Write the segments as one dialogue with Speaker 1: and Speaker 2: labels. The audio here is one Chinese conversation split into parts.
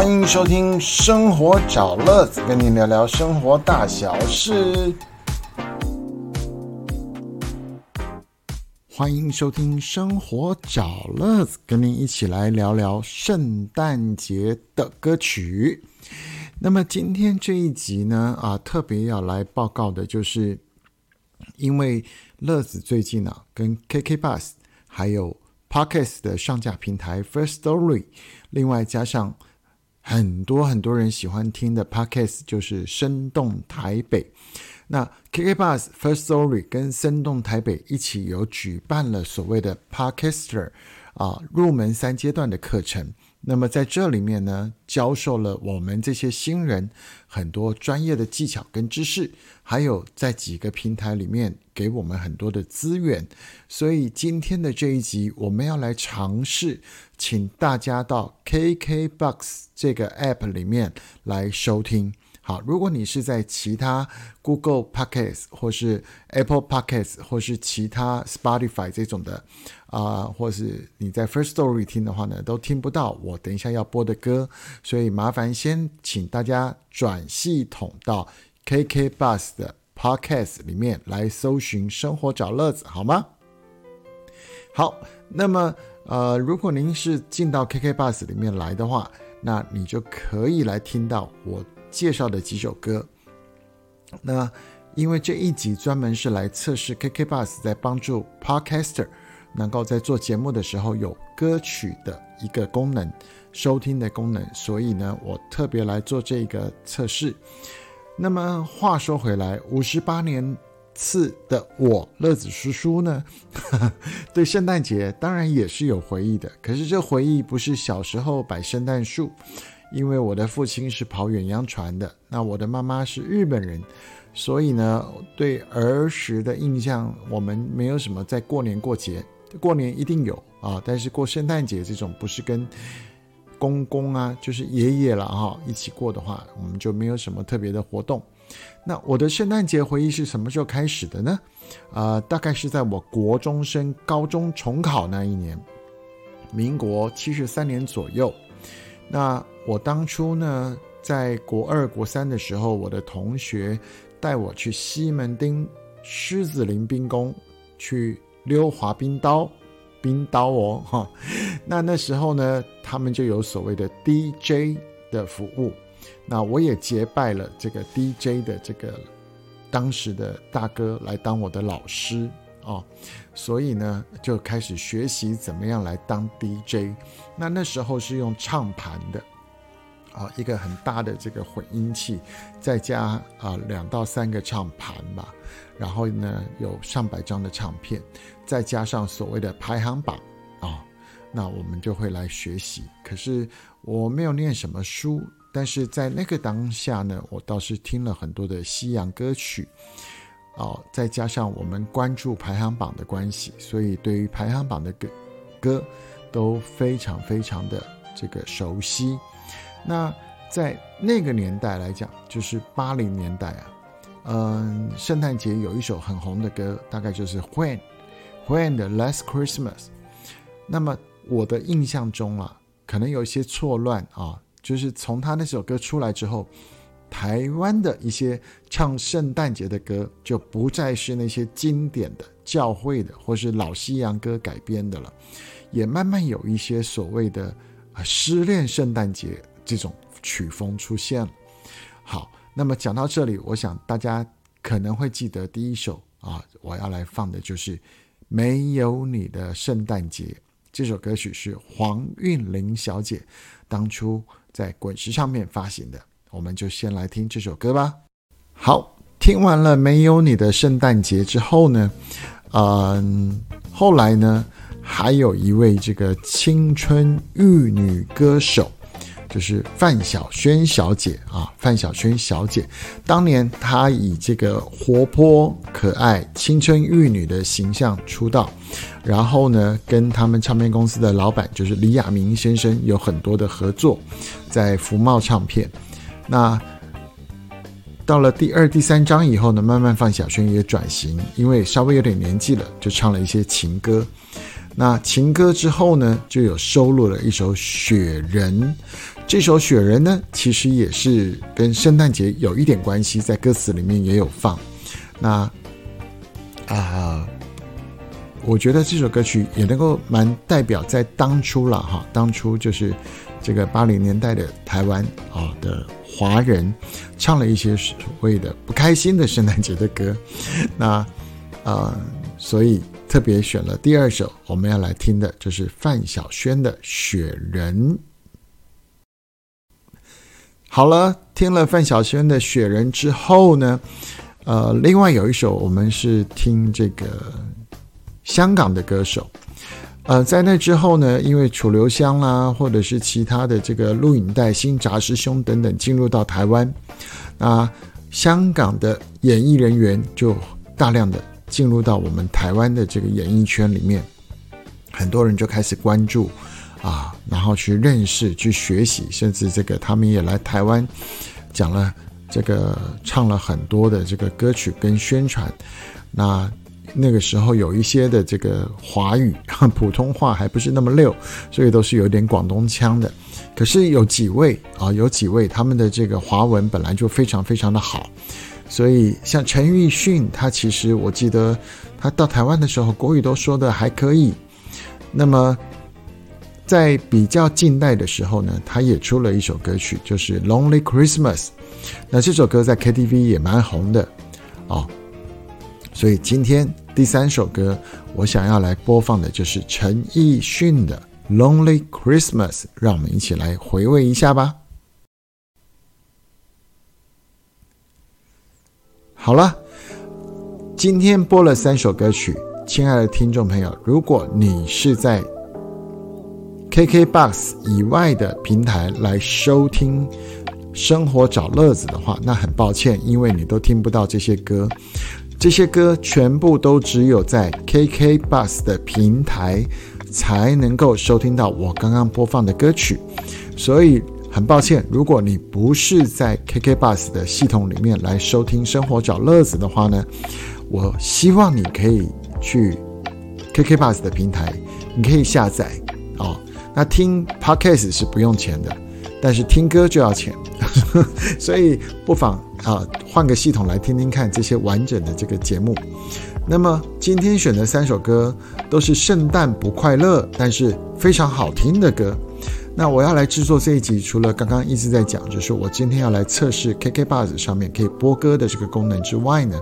Speaker 1: 欢迎收听《生活找乐子》，跟您聊聊生活大小事。欢迎收听《生活找乐子》，跟您一起来聊聊圣诞节的歌曲。那么今天这一集呢，啊，特别要来报告的就是，因为乐子最近啊，跟 KK Bus 还有 Podcast 的上架平台 First Story，另外加上很多很多人喜欢听的 Podcast，就是生动台北。那 KK Bus First Story 跟生动台北一起有举办了所谓的 Podcaster 啊入门三阶段的课程。那么在这里面呢，教授了我们这些新人很多专业的技巧跟知识，还有在几个平台里面给我们很多的资源。所以今天的这一集，我们要来尝试，请大家到 KKBOX 这个 App 里面来收听。好，如果你是在其他 Google Podcast 或是 Apple Podcast 或是其他 Spotify 这种的啊，或是你在 First Story 听的话呢，都听不到我等一下要播的歌，所以麻烦先请大家转系统到 KK Bus 的 Podcast 里面来搜寻“生活找乐子”，好吗？好，那么呃，如果您是进到 KK Bus 里面来的话，那你就可以来听到我。介绍的几首歌，那因为这一集专门是来测试 KK Bus 在帮助 Podcaster 能够在做节目的时候有歌曲的一个功能，收听的功能，所以呢，我特别来做这个测试。那么话说回来，五十八年次的我乐子叔叔呢，对圣诞节当然也是有回忆的，可是这回忆不是小时候摆圣诞树。因为我的父亲是跑远洋船的，那我的妈妈是日本人，所以呢，对儿时的印象，我们没有什么在过年过节，过年一定有啊，但是过圣诞节这种不是跟公公啊，就是爷爷了哈一起过的话，我们就没有什么特别的活动。那我的圣诞节回忆是什么时候开始的呢？啊，大概是在我国中升高中重考那一年，民国七十三年左右。那我当初呢，在国二、国三的时候，我的同学带我去西门町狮子林冰宫去溜滑冰刀，冰刀哦，哈。那那时候呢，他们就有所谓的 DJ 的服务，那我也结拜了这个 DJ 的这个当时的大哥来当我的老师。哦，所以呢，就开始学习怎么样来当 DJ。那那时候是用唱盘的，啊，一个很大的这个混音器，再加啊两到三个唱盘吧，然后呢有上百张的唱片，再加上所谓的排行榜啊，那我们就会来学习。可是我没有念什么书，但是在那个当下呢，我倒是听了很多的西洋歌曲。哦，再加上我们关注排行榜的关系，所以对于排行榜的歌歌都非常非常的这个熟悉。那在那个年代来讲，就是八零年代啊，嗯，圣诞节有一首很红的歌，大概就是 When When the Last Christmas。那么我的印象中啊，可能有一些错乱啊，就是从他那首歌出来之后。台湾的一些唱圣诞节的歌，就不再是那些经典的教会的或是老西洋歌改编的了，也慢慢有一些所谓的啊失恋圣诞节这种曲风出现了。好，那么讲到这里，我想大家可能会记得第一首啊，我要来放的就是《没有你的圣诞节》这首歌曲，是黄韵玲小姐当初在滚石上面发行的。我们就先来听这首歌吧。好，听完了《没有你的圣诞节》之后呢，嗯，后来呢，还有一位这个青春玉女歌手，就是范晓萱小姐啊。范晓萱小姐当年她以这个活泼可爱、青春玉女的形象出道，然后呢，跟他们唱片公司的老板就是李亚明先生有很多的合作，在福茂唱片。那到了第二、第三章以后呢，慢慢范晓萱也转型，因为稍微有点年纪了，就唱了一些情歌。那情歌之后呢，就有收录了一首《雪人》这首《雪人》呢，其实也是跟圣诞节有一点关系，在歌词里面也有放。那啊，我觉得这首歌曲也能够蛮代表在当初了哈，当初就是这个八零年代的台湾啊的华人唱了一些所谓的不开心的圣诞节的歌。那啊，所以特别选了第二首，我们要来听的就是范晓萱的《雪人》。好了，听了范晓萱的《雪人》之后呢，呃，另外有一首我们是听这个香港的歌手，呃，在那之后呢，因为楚留香啦，或者是其他的这个录影带、新扎师兄等等进入到台湾，那香港的演艺人员就大量的进入到我们台湾的这个演艺圈里面，很多人就开始关注。啊，然后去认识、去学习，甚至这个他们也来台湾，讲了这个唱了很多的这个歌曲跟宣传。那那个时候有一些的这个华语、普通话还不是那么溜，所以都是有点广东腔的。可是有几位啊，有几位他们的这个华文本来就非常非常的好，所以像陈奕迅，他其实我记得他到台湾的时候国语都说的还可以。那么。在比较近代的时候呢，他也出了一首歌曲，就是《Lonely Christmas》。那这首歌在 KTV 也蛮红的哦。所以今天第三首歌，我想要来播放的就是陈奕迅的《Lonely Christmas》，让我们一起来回味一下吧。好了，今天播了三首歌曲，亲爱的听众朋友，如果你是在 KKBOX 以外的平台来收听《生活找乐子》的话，那很抱歉，因为你都听不到这些歌。这些歌全部都只有在 KK Bus 的平台才能够收听到我刚刚播放的歌曲。所以很抱歉，如果你不是在 KK Bus 的系统里面来收听《生活找乐子》的话呢，我希望你可以去 KK Bus 的平台，你可以下载哦。那听 podcast 是不用钱的，但是听歌就要钱，所以不妨啊换个系统来听听看这些完整的这个节目。那么今天选的三首歌都是圣诞不快乐，但是非常好听的歌。那我要来制作这一集，除了刚刚一直在讲，就是我今天要来测试 KKBuzz 上面可以播歌的这个功能之外呢，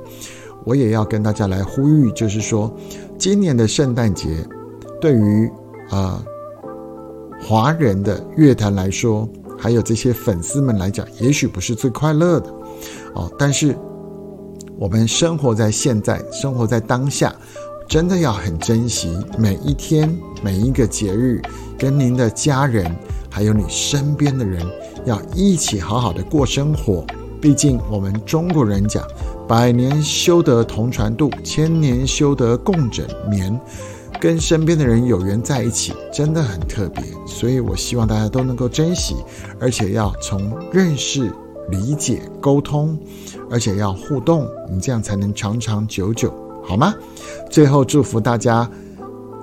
Speaker 1: 我也要跟大家来呼吁，就是说今年的圣诞节对于啊。华人的乐坛来说，还有这些粉丝们来讲，也许不是最快乐的哦。但是我们生活在现在，生活在当下，真的要很珍惜每一天、每一个节日，跟您的家人，还有你身边的人，要一起好好的过生活。毕竟我们中国人讲“百年修得同船渡，千年修得共枕眠”。跟身边的人有缘在一起，真的很特别，所以我希望大家都能够珍惜，而且要从认识、理解、沟通，而且要互动，你这样才能长长久久，好吗？最后祝福大家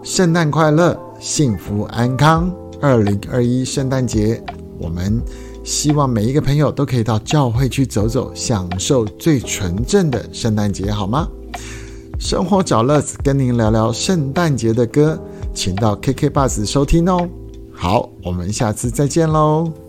Speaker 1: 圣诞快乐，幸福安康。二零二一圣诞节，我们希望每一个朋友都可以到教会去走走，享受最纯正的圣诞节，好吗？生活找乐子，跟您聊聊圣诞节的歌，请到 KK Bus 收听哦。好，我们下次再见喽。